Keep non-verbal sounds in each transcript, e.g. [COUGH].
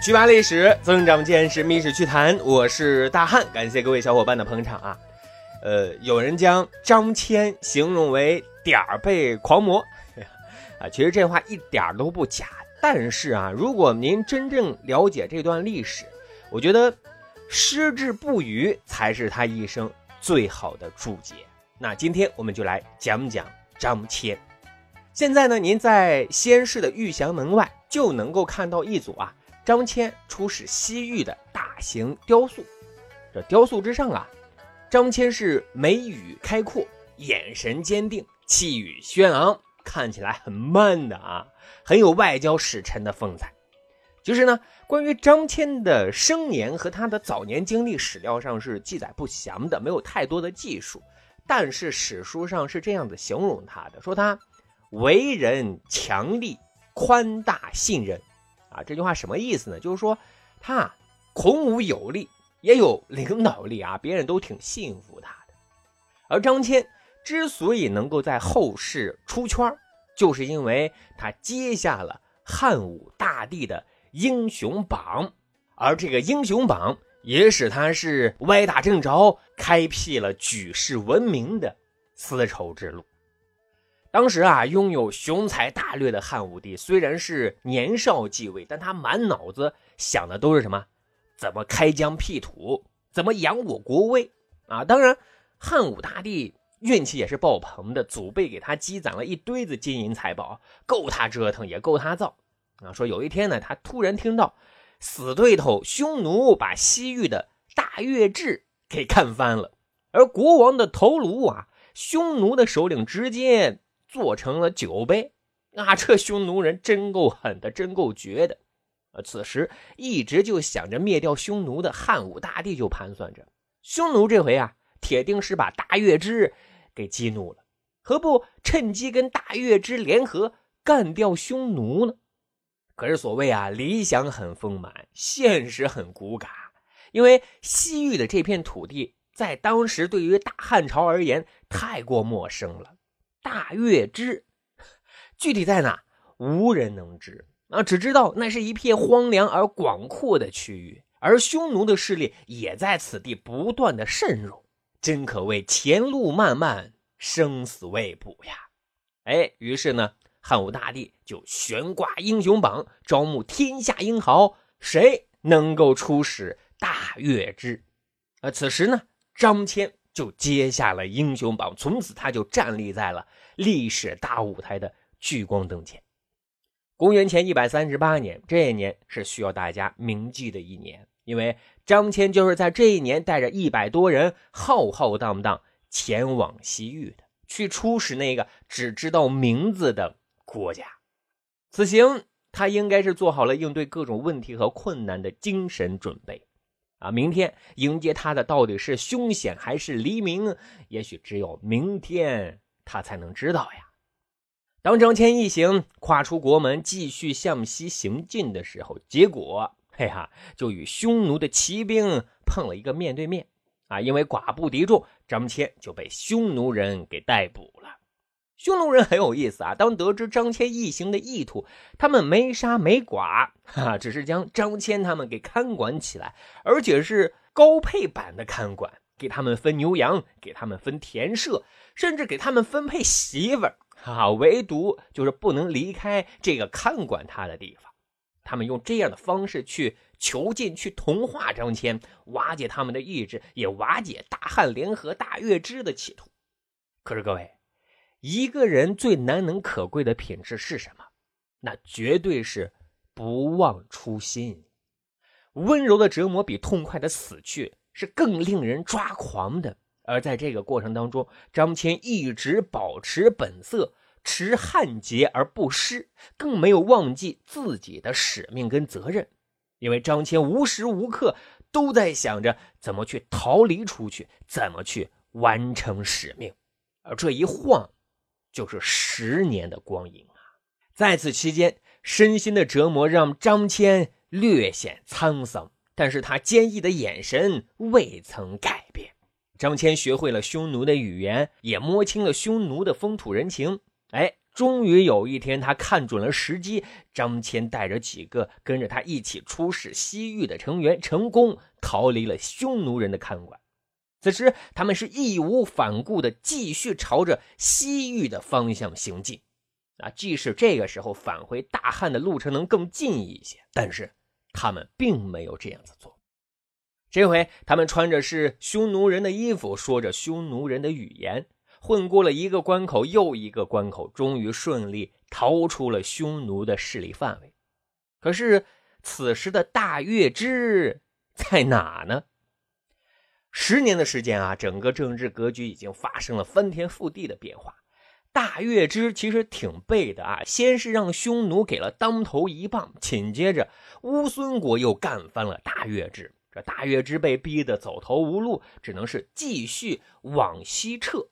趣扒历史，增长见识，密室趣谈。我是大汉，感谢各位小伙伴的捧场啊。呃，有人将张骞形容为点儿背狂魔，[LAUGHS] 啊，其实这话一点都不假。但是啊，如果您真正了解这段历史，我觉得矢志不渝才是他一生最好的注解。那今天我们就来讲讲张骞。现在呢，您在西安市的玉祥门外就能够看到一组啊。张骞出使西域的大型雕塑，这雕塑之上啊，张骞是眉宇开阔，眼神坚定，气宇轩昂，看起来很慢的啊，很有外交使臣的风采。就是呢，关于张骞的生年和他的早年经历，史料上是记载不详的，没有太多的记述。但是史书上是这样子形容他的，说他为人强力，宽大信任。这句话什么意思呢？就是说，他孔武有力，也有领导力啊，别人都挺信服他的。而张骞之所以能够在后世出圈，就是因为他接下了汉武大帝的英雄榜，而这个英雄榜也使他是歪打正着，开辟了举世闻名的丝绸之路。当时啊，拥有雄才大略的汉武帝虽然是年少继位，但他满脑子想的都是什么？怎么开疆辟土？怎么扬我国威？啊！当然，汉武大帝运气也是爆棚的，祖辈给他积攒了一堆子金银财宝，够他折腾，也够他造。啊，说有一天呢，他突然听到死对头匈奴把西域的大月氏给干翻了，而国王的头颅啊，匈奴的首领直接。做成了酒杯，啊，这匈奴人真够狠的，真够绝的。啊，此时一直就想着灭掉匈奴的汉武大帝就盘算着，匈奴这回啊，铁定是把大月支给激怒了，何不趁机跟大月支联合干掉匈奴呢？可是所谓啊，理想很丰满，现实很骨感，因为西域的这片土地在当时对于大汉朝而言太过陌生了。大月之具体在哪，无人能知啊！只知道那是一片荒凉而广阔的区域，而匈奴的势力也在此地不断的渗入，真可谓前路漫漫，生死未卜呀！哎，于是呢，汉武大帝就悬挂英雄榜，招募天下英豪，谁能够出使大月支？啊，此时呢，张骞。就接下了英雄榜，从此他就站立在了历史大舞台的聚光灯前。公元前一百三十八年，这一年是需要大家铭记的一年，因为张骞就是在这一年带着一百多人浩浩荡荡前往西域的，去出使那个只知道名字的国家。此行他应该是做好了应对各种问题和困难的精神准备。啊，明天迎接他的到底是凶险还是黎明？也许只有明天他才能知道呀。当张骞一行跨出国门，继续向西行进的时候，结果，嘿哈，就与匈奴的骑兵碰了一个面对面。啊，因为寡不敌众，张骞就被匈奴人给逮捕了。匈奴人很有意思啊！当得知张骞一行的意图，他们没杀没剐，哈，只是将张骞他们给看管起来，而且是高配版的看管，给他们分牛羊，给他们分田舍，甚至给他们分配媳妇儿，哈，唯独就是不能离开这个看管他的地方。他们用这样的方式去囚禁、去同化张骞，瓦解他们的意志，也瓦解大汉联合大月支的企图。可是各位。一个人最难能可贵的品质是什么？那绝对是不忘初心。温柔的折磨比痛快的死去是更令人抓狂的。而在这个过程当中，张骞一直保持本色，持汉节而不失，更没有忘记自己的使命跟责任。因为张骞无时无刻都在想着怎么去逃离出去，怎么去完成使命。而这一晃。就是十年的光阴啊！在此期间，身心的折磨让张骞略显沧桑，但是他坚毅的眼神未曾改变。张骞学会了匈奴的语言，也摸清了匈奴的风土人情。哎，终于有一天，他看准了时机，张骞带着几个跟着他一起出使西域的成员，成功逃离了匈奴人的看管。此时，他们是义无反顾的继续朝着西域的方向行进。啊，即使这个时候返回大汉的路程能更近一些，但是他们并没有这样子做。这回，他们穿着是匈奴人的衣服，说着匈奴人的语言，混过了一个关口又一个关口，终于顺利逃出了匈奴的势力范围。可是，此时的大月支在哪呢？十年的时间啊，整个政治格局已经发生了翻天覆地的变化。大月支其实挺背的啊，先是让匈奴给了当头一棒，紧接着乌孙国又干翻了大月支。这大月支被逼得走投无路，只能是继续往西撤。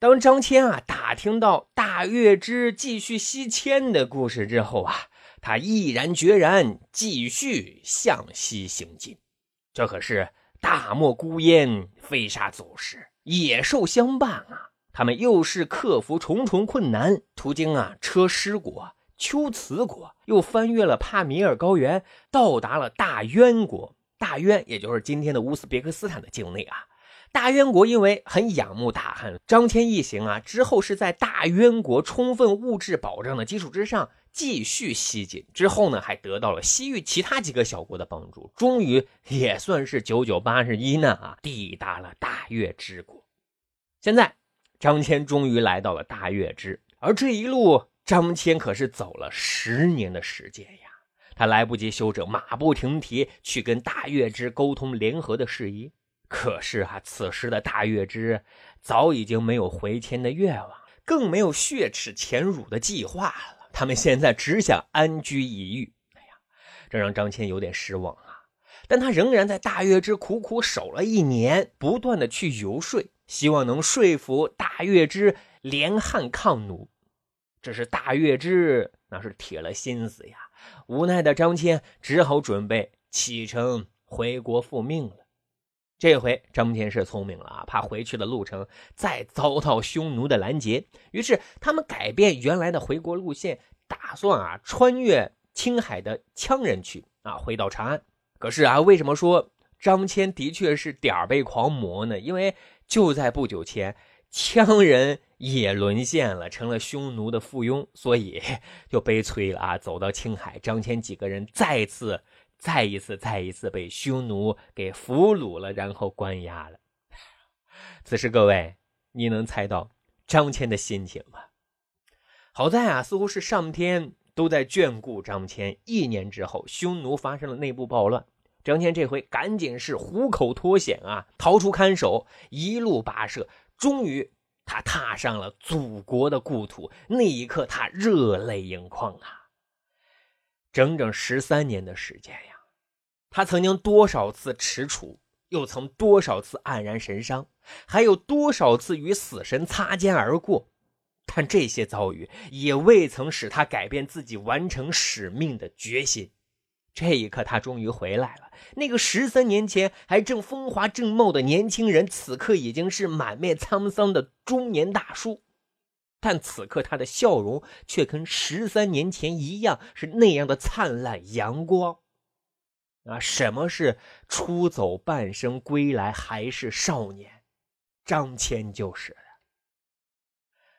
当张骞啊打听到大月支继续西迁的故事之后啊，他毅然决然继续向西行进。这可是大漠孤烟，飞沙走石，野兽相伴啊！他们又是克服重重困难，途经啊车师国、秋瓷国，又翻越了帕米尔高原，到达了大渊国。大渊，也就是今天的乌兹别克斯坦的境内啊。大渊国因为很仰慕大汉，张骞一行啊之后是在大渊国充分物质保障的基础之上继续西进。之后呢，还得到了西域其他几个小国的帮助，终于也算是九九八十一难啊，抵达了大月之国。现在，张骞终于来到了大月之，而这一路，张骞可是走了十年的时间呀。他来不及休整，马不停蹄去跟大月之沟通联合的事宜。可是啊，此时的大月之早已经没有回迁的愿望，更没有血耻前辱的计划了。他们现在只想安居一隅。哎呀，这让张骞有点失望啊。但他仍然在大月支苦苦守了一年，不断的去游说，希望能说服大月支联汉抗奴。这是大月支那是铁了心思呀。无奈的张骞只好准备启程回国复命了。这回张骞是聪明了啊，怕回去的路程再遭到匈奴的拦截，于是他们改变原来的回国路线，打算啊穿越青海的羌人区啊回到长安。可是啊，为什么说张骞的确是点儿背狂魔呢？因为就在不久前。羌人也沦陷了，成了匈奴的附庸，所以 [LAUGHS] 就悲催了啊！走到青海，张骞几个人再次、再一次、再一次被匈奴给俘虏了，然后关押了。此时，各位，你能猜到张骞的心情吗？好在啊，似乎是上天都在眷顾张骞。一年之后，匈奴发生了内部暴乱，张骞这回赶紧是虎口脱险啊，逃出看守，一路跋涉。终于，他踏上了祖国的故土。那一刻，他热泪盈眶啊！整整十三年的时间呀，他曾经多少次踟蹰，又曾多少次黯然神伤，还有多少次与死神擦肩而过。但这些遭遇也未曾使他改变自己完成使命的决心。这一刻，他终于回来了。那个十三年前还正风华正茂的年轻人，此刻已经是满面沧桑的中年大叔。但此刻他的笑容却跟十三年前一样，是那样的灿烂阳光。啊，什么是出走半生归来还是少年？张骞就是的。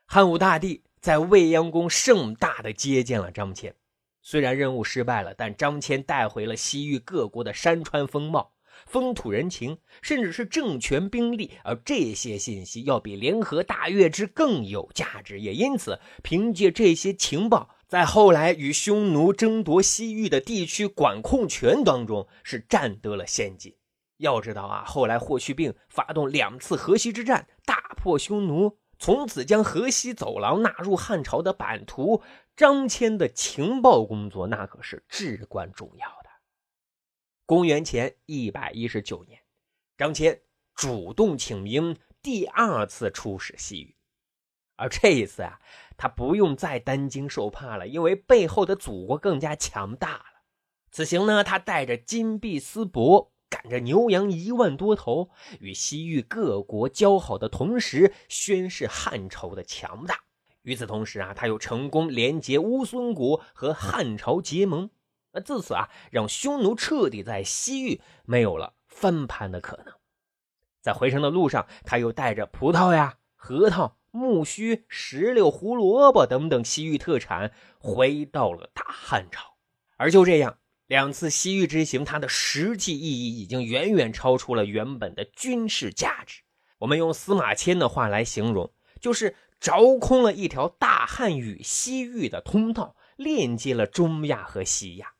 汉武大帝在未央宫盛大的接见了张骞。虽然任务失败了，但张骞带回了西域各国的山川风貌、风土人情，甚至是政权兵力，而这些信息要比联合大月之更有价值。也因此，凭借这些情报，在后来与匈奴争夺西域的地区管控权当中，是占得了先机。要知道啊，后来霍去病发动两次河西之战，大破匈奴，从此将河西走廊纳入汉朝的版图。张骞的情报工作那可是至关重要。公元前一百一十九年，张骞主动请缨，第二次出使西域。而这一次啊，他不用再担惊受怕了，因为背后的祖国更加强大了。此行呢，他带着金币丝帛，赶着牛羊一万多头，与西域各国交好的同时，宣示汉朝的强大。与此同时啊，他又成功连接乌孙国和汉朝结盟。那自此啊，让匈奴彻底在西域没有了翻盘的可能。在回程的路上，他又带着葡萄呀、核桃、木须、石榴、胡萝卜等等西域特产回到了大汉朝。而就这样，两次西域之行，它的实际意义已经远远超出了原本的军事价值。我们用司马迁的话来形容，就是凿空了一条大汉与西域的通道，链接了中亚和西亚。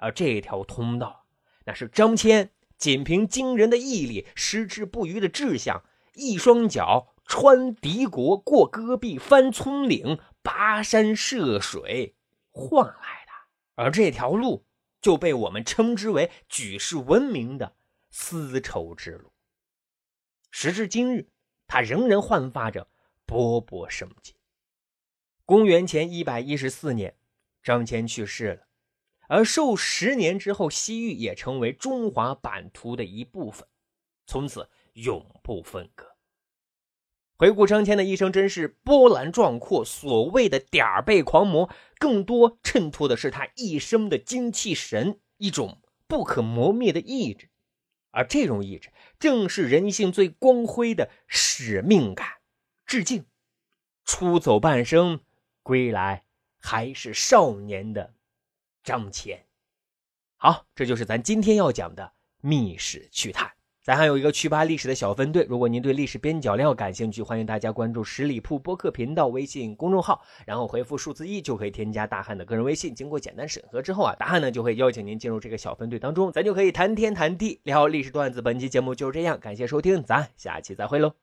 而这条通道，那是张骞仅凭惊人的毅力、矢志不渝的志向，一双脚穿敌国、过戈壁、翻葱岭、跋山涉水换来的。而这条路就被我们称之为举世闻名的丝绸之路。时至今日，它仍然焕发着勃勃生机。公元前一百一十四年，张骞去世了。而数十年之后，西域也成为中华版图的一部分，从此永不分割。回顾张骞的一生，真是波澜壮阔。所谓的点儿背狂魔，更多衬托的是他一生的精气神，一种不可磨灭的意志。而这种意志，正是人性最光辉的使命感。致敬，出走半生，归来还是少年的。张骞，好，这就是咱今天要讲的《密史趣谈》。咱还有一个趣吧历史的小分队，如果您对历史边角料感兴趣，欢迎大家关注十里铺播客频道微信公众号，然后回复数字一就可以添加大汉的个人微信。经过简单审核之后啊，大汉呢就会邀请您进入这个小分队当中，咱就可以谈天谈地聊历史段子。本期节目就是这样，感谢收听，咱下期再会喽。